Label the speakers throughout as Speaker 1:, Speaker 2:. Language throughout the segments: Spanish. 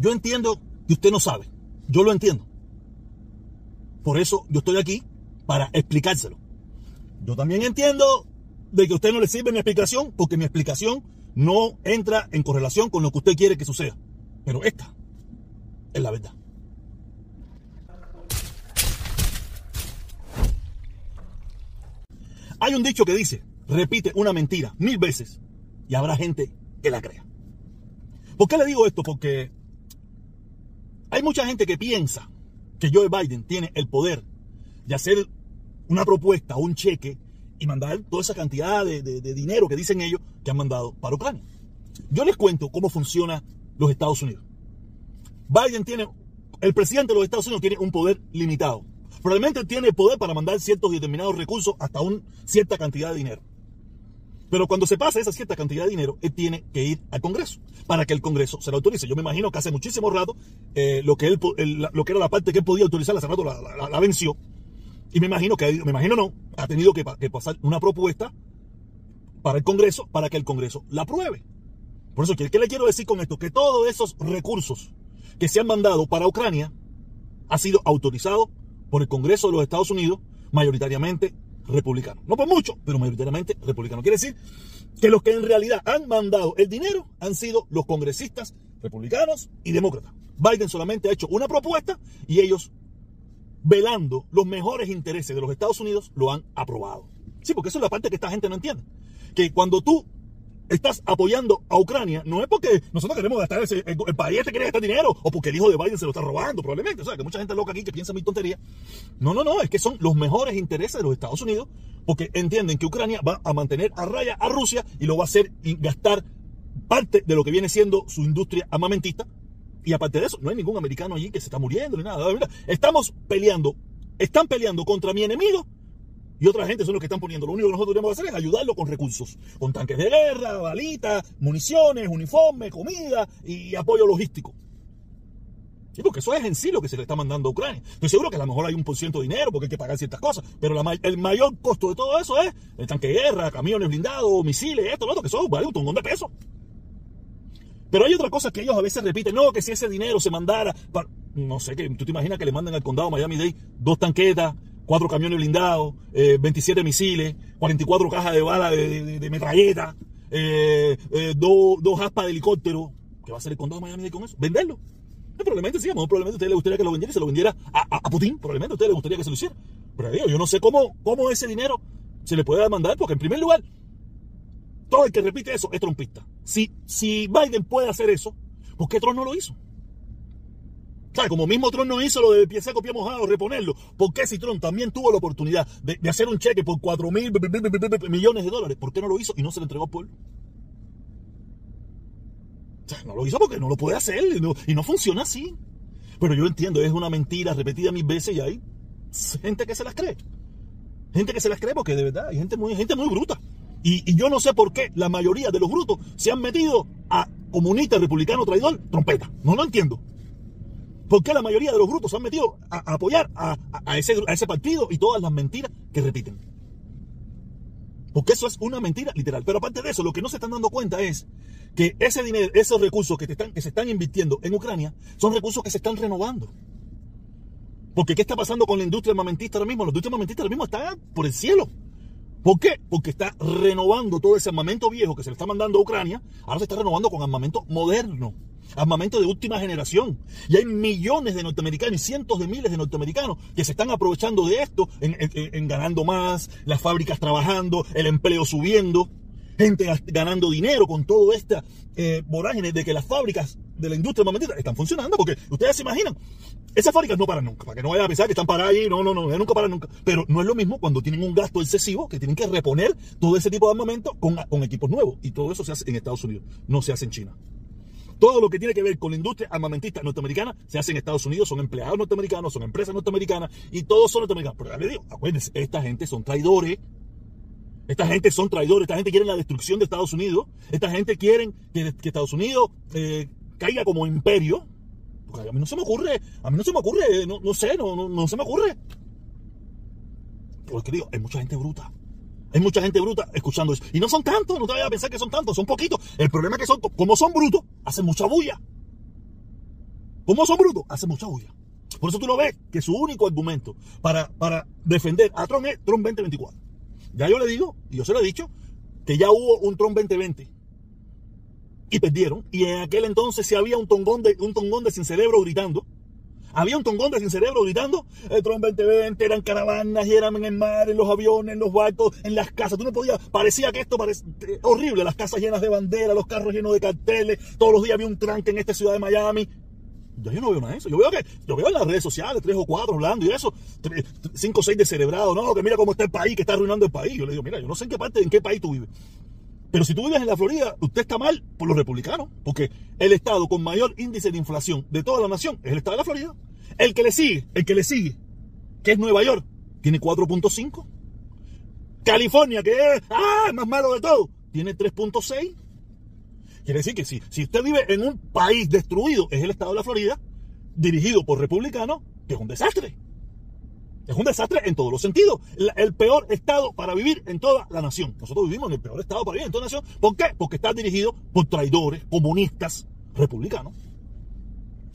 Speaker 1: Yo entiendo que usted no sabe. Yo lo entiendo. Por eso yo estoy aquí para explicárselo. Yo también entiendo de que a usted no le sirve mi explicación porque mi explicación no entra en correlación con lo que usted quiere que suceda. Pero esta es la verdad. Hay un dicho que dice, repite una mentira mil veces y habrá gente que la crea. ¿Por qué le digo esto? Porque hay mucha gente que piensa que Joe Biden tiene el poder de hacer una propuesta un cheque y mandar toda esa cantidad de, dinero que dicen ellos que han mandado para Ucrania. Yo les cuento cómo funciona los Estados Unidos. Biden tiene, el presidente de los Estados Unidos tiene un poder limitado. Probablemente tiene poder para mandar ciertos determinados recursos hasta una cierta cantidad de dinero. Pero cuando se pasa esa cierta cantidad de dinero, él tiene que ir al Congreso para que el Congreso se lo autorice. Yo me imagino que hace muchísimo rato eh, lo, que él, lo que era la parte que él podía autorizar hace rato la, venció. Y me imagino que, me imagino no, ha tenido que, pasar una propuesta para el Congreso para que el Congreso la apruebe. Por eso, ¿qué le quiero decir con esto? Que todos esos recursos que se han mandado para Ucrania ha sido autorizado por el Congreso de los Estados Unidos, mayoritariamente republicano. No por mucho, pero mayoritariamente republicano. Quiere decir que los que en realidad han mandado el dinero han sido los congresistas republicanos y demócratas. Biden solamente ha hecho una propuesta y ellos, velando los mejores intereses de los Estados Unidos, lo han aprobado. Sí, porque eso es la parte que esta gente no entiende. Que cuando tú estás apoyando a Ucrania, no es porque nosotros queremos gastar ese, el, país este quiere gastar dinero o porque el hijo de Biden se lo está robando, probablemente. O sea, que mucha gente loca aquí que piensa mi tontería. No, no, no, es que son los mejores intereses de los Estados Unidos porque entienden que Ucrania va a mantener a raya a Rusia y lo va a hacer gastar parte de lo que viene siendo su industria armamentista. Y aparte de eso, no hay ningún americano allí que se está muriendo ni nada. Estamos peleando, están peleando contra mi enemigo y otra gente son los que están poniendo. Lo único que nosotros tenemos que hacer es ayudarlo con recursos, con tanques de guerra, balitas, municiones, uniformes, comida y apoyo logístico. Sí, porque eso es en sí lo que se le está mandando a Ucrania. Estoy seguro que a lo mejor hay un por ciento de dinero porque hay que pagar ciertas cosas, pero el mayor costo de todo eso es el tanque de guerra, camiones blindados, misiles, esto, lo otro, que son vale un montón de pesos. Pero hay otra cosa que ellos a veces repiten, no, que si ese dinero se mandara para, no sé, que tú te imaginas que le mandan al condado Miami-Dade dos tanquetas, cuatro camiones blindados, 27 eh, misiles, 44 cajas de bala de, metralleta, eh, eh, dos aspas de helicóptero. ¿Qué va a hacer el condado de Miami con eso? ¿Venderlo? probablemente sí, probablemente a usted le gustaría que lo vendiera y se lo vendiera a, Putin. Probablemente a usted le gustaría que se lo hiciera. Pero digo, yo no sé cómo, cómo ese dinero se le puede mandar, porque en primer lugar, todo el que repite eso es trompista. Si, si Biden puede hacer eso, ¿por qué Trump no lo hizo? Como mismo Trump no hizo lo de pie seco, pie mojado, reponerlo. ¿Por qué si Trump también tuvo la oportunidad de, hacer un cheque por 4 mil millones de dólares? ¿Por qué no lo hizo y no se lo entregó al pueblo? no lo hizo porque no lo puede hacer y no, funciona así. Pero yo entiendo, es una mentira repetida mil veces y hay gente que se las cree. Gente que se las cree porque de verdad hay gente muy, gente muy bruta. Y, y yo no sé por qué la mayoría de los brutos se han metido a comunista, republicano, traidor, trompeta. No lo entiendo. ¿Por qué la mayoría de los brutos se han metido a, apoyar a, ese, partido y todas las mentiras que repiten? Porque eso es una mentira literal. Pero aparte de eso, lo que no se están dando cuenta es que ese dinero, esos recursos que, que se están invirtiendo en Ucrania son recursos que se están renovando. Porque ¿qué está pasando con la industria armamentista ahora mismo? La industria armamentista ahora mismo está por el cielo. ¿Por qué? Porque está renovando todo ese armamento viejo que se le está mandando a Ucrania, ahora se está renovando con armamento moderno armamento de última generación. Y hay millones de norteamericanos y cientos de miles de norteamericanos que se están aprovechando de esto en, ganando más, las fábricas trabajando, el empleo subiendo, gente ganando dinero con todo esta eh, vorágine de que las fábricas de la industria armamentista están funcionando, porque ustedes se imaginan, esas fábricas no paran nunca, para que no vayan a pensar que están paradas ahí, no, no, no, nunca paran nunca. Pero no es lo mismo cuando tienen un gasto excesivo, que tienen que reponer todo ese tipo de armamento con, con equipos nuevos. Y todo eso se hace en Estados Unidos, no se hace en China. Todo lo que tiene que ver con la industria armamentista norteamericana se hace en Estados Unidos, son empleados norteamericanos, son empresas norteamericanas y todos son norteamericanos. Pero ya le digo, acuérdense, esta gente son traidores. Esta gente son traidores, esta gente quiere la destrucción de Estados Unidos, esta gente quiere que, Estados Unidos eh, caiga como imperio. Porque a mí no se me ocurre, a mí no se me ocurre, no, no sé, no, no se me ocurre. Porque digo, hay mucha gente bruta. Hay mucha gente bruta escuchando eso. Y no son tantos, no te vayas a pensar que son tantos, son poquitos. El problema es que son, como son brutos, hacen mucha bulla. Como son brutos, hacen mucha bulla. Por eso tú lo ves que su único argumento para, para defender a Trump es Trump 2024. Ya yo le digo, y yo se lo he dicho, que ya hubo un Trump 2020 y perdieron. Y en aquel entonces si había un tongón de, un tongón de sin cerebro gritando. Había un tongón sin cerebro gritando. El Trump 2020 eran caravanas y eran en el mar, en los aviones, en los barcos, en las casas. Tú no podías, parecía que esto parecía horrible. Las casas llenas de banderas, los carros llenos de carteles. Todos los días había un tranque en esta ciudad de Miami. Yo, yo no veo nada de eso. Yo veo que, yo veo en las redes sociales, tres o cuatro hablando y eso, cinco o seis descerebrados, no, que mira cómo está el país, que está arruinando el país. Yo le digo, mira, yo no sé en qué parte, en qué país tú vives. Pero si tú vives en la Florida, usted está mal por los republicanos, porque el estado con mayor índice de inflación de toda la nación es el estado de la Florida. El que le sigue, el que le sigue, que es Nueva York, tiene 4.5. California, que es ah, más malo de todo, tiene 3.6. Quiere decir que si, si usted vive en un país destruido, es el estado de la Florida, dirigido por republicanos, que es un desastre. Es un desastre en todos los sentidos. El peor estado para vivir en toda la nación. Nosotros vivimos en el peor estado para vivir en toda la nación. ¿Por qué? Porque está dirigido por traidores, comunistas, republicanos,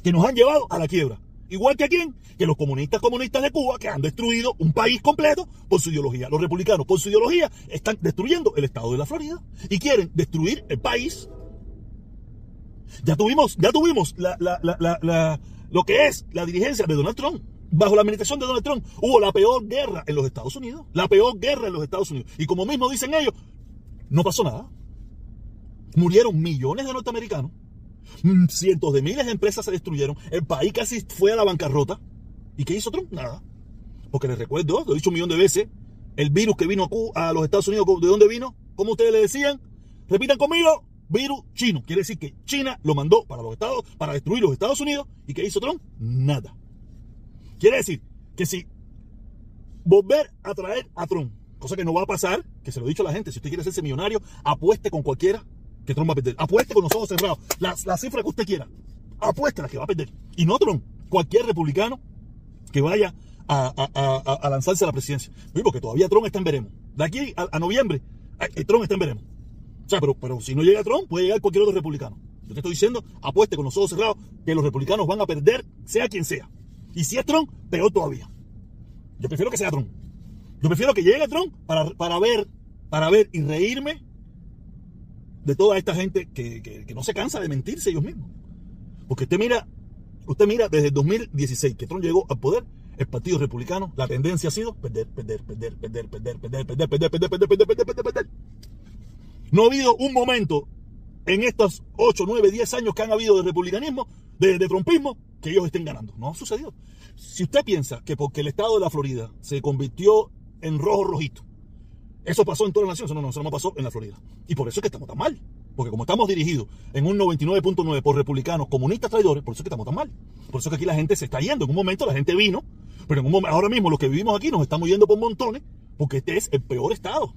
Speaker 1: que nos han llevado a la quiebra. Igual que a quién? Que los comunistas comunistas de Cuba, que han destruido un país completo por su ideología. Los republicanos, por su ideología, están destruyendo el estado de la Florida y quieren destruir el país. Ya tuvimos, ya tuvimos lo que es la dirigencia de Donald Trump bajo la administración de Donald Trump hubo la peor guerra en los Estados Unidos. La peor guerra en los Estados Unidos. Y como mismo dicen ellos, no pasó nada. Murieron millones de norteamericanos. Mm, cientos de miles de empresas se destruyeron. El país casi fue a la bancarrota. ¿Y qué hizo Trump? Nada. Porque les recuerdo, lo he dicho un millón de veces, el virus que vino a los Estados Unidos, ¿de dónde vino? ¿Cómo ustedes le decían? Repitan conmigo, virus chino. Quiere decir que China lo mandó para los Estados, para destruir los Estados Unidos. ¿Y qué hizo Trump? Nada. Quiere decir que si volver a traer a Trump, cosa que no va a pasar, que se lo he dicho a la gente, si usted quiere hacerse millonario, apueste con cualquiera que Trump va a perder. Apueste con los ojos cerrados. La, cifra que usted quiera. Apueste la que va a perder. Y no Trump, cualquier republicano que vaya a, lanzarse a la presidencia. Porque todavía Trump está en veremos. De aquí a, noviembre, eh, Trump está en veremos. O sea, pero, pero si no llega Trump, puede llegar cualquier otro republicano. Yo te estoy diciendo, apueste con los ojos cerrados que los republicanos van a perder, sea quien sea. Y si es Trump, peor todavía. Yo prefiero que sea Trump. Yo prefiero que llegue Trump para, para ver, para ver y reírme de toda esta gente que, no se cansa de mentirse ellos mismos. Porque usted mira, usted mira desde el 2016 que Trump llegó al poder, el Partido Republicano, la tendencia ha sido perder, perder, perder, perder, perder, perder, perder, perder, perder, perder, perder, perder, perder, perder. No ha habido un momento en estos 8, 9, 10 años que han habido de republicanismo, de, de trumpismo, que ellos estén ganando. No ha sucedido. Si usted piensa que porque el estado de la Florida se convirtió en rojo rojito, eso pasó en toda la nación, no, no, eso no pasó en la Florida. Y por eso es que estamos tan mal. Porque como estamos dirigidos en un 99.9 por republicanos comunistas traidores, por eso es que estamos tan mal. Por eso es que aquí la gente se está yendo. En un momento la gente vino, pero en un momento, ahora mismo los que vivimos aquí nos estamos yendo por montones, porque este es el peor estado.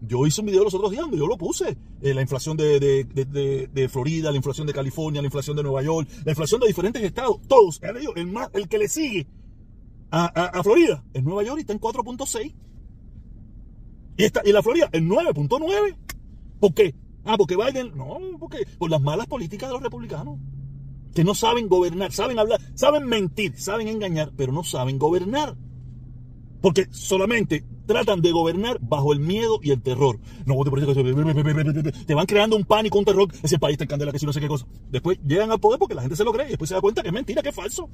Speaker 1: Yo hice un video los otros días donde yo lo puse. Eh, la inflación de, Florida, la inflación de California, la inflación de Nueva York, la inflación de diferentes estados. Todos. El, más, el que le sigue a, Florida es Nueva York y está en 4.6. Y, y la Florida en 9.9. ¿Por qué? Ah, porque Biden. No, porque por las malas políticas de los republicanos. Que no saben gobernar, saben hablar, saben mentir, saben engañar, pero no saben gobernar. Porque solamente tratan de gobernar bajo el miedo y el terror. No, te van creando un pánico, un terror. Ese país está en candela, que si no sé qué cosa. Después llegan al poder porque la gente se lo cree y después se da cuenta que es mentira, que es falso.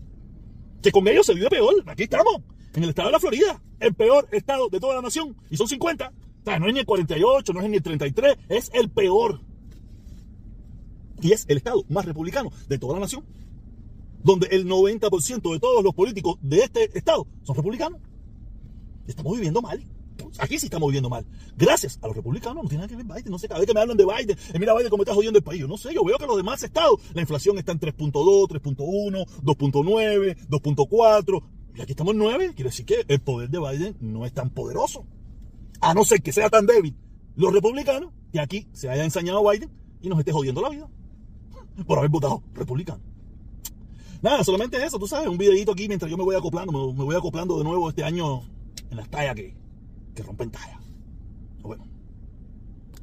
Speaker 1: Que con ellos se vive peor. Aquí estamos, en el estado de la Florida, el peor estado de toda la nación. Y son 50. O sea, no es ni el 48, no es ni el 33, es el peor. Y es el estado más republicano de toda la nación. Donde el 90% de todos los políticos de este estado son republicanos. Estamos viviendo mal. Aquí sí estamos viviendo mal. Gracias a los republicanos, no tiene nada que ver Biden. No sé, cada vez que me hablan de Biden, eh, mira Biden cómo está jodiendo el país. Yo no sé, yo veo que los demás estados, la inflación está en 3.2, 3.1, 2.9, 2.4. Y aquí estamos en 9. Quiere decir que el poder de Biden no es tan poderoso. A no ser que sea tan débil los republicanos, que aquí se haya ensañado Biden y nos esté jodiendo la vida. Por haber votado republicano. Nada, solamente eso, tú sabes, un videito aquí mientras yo me voy acoplando, me voy acoplando de nuevo este año en las tallas que, que rompen tallas. Bueno.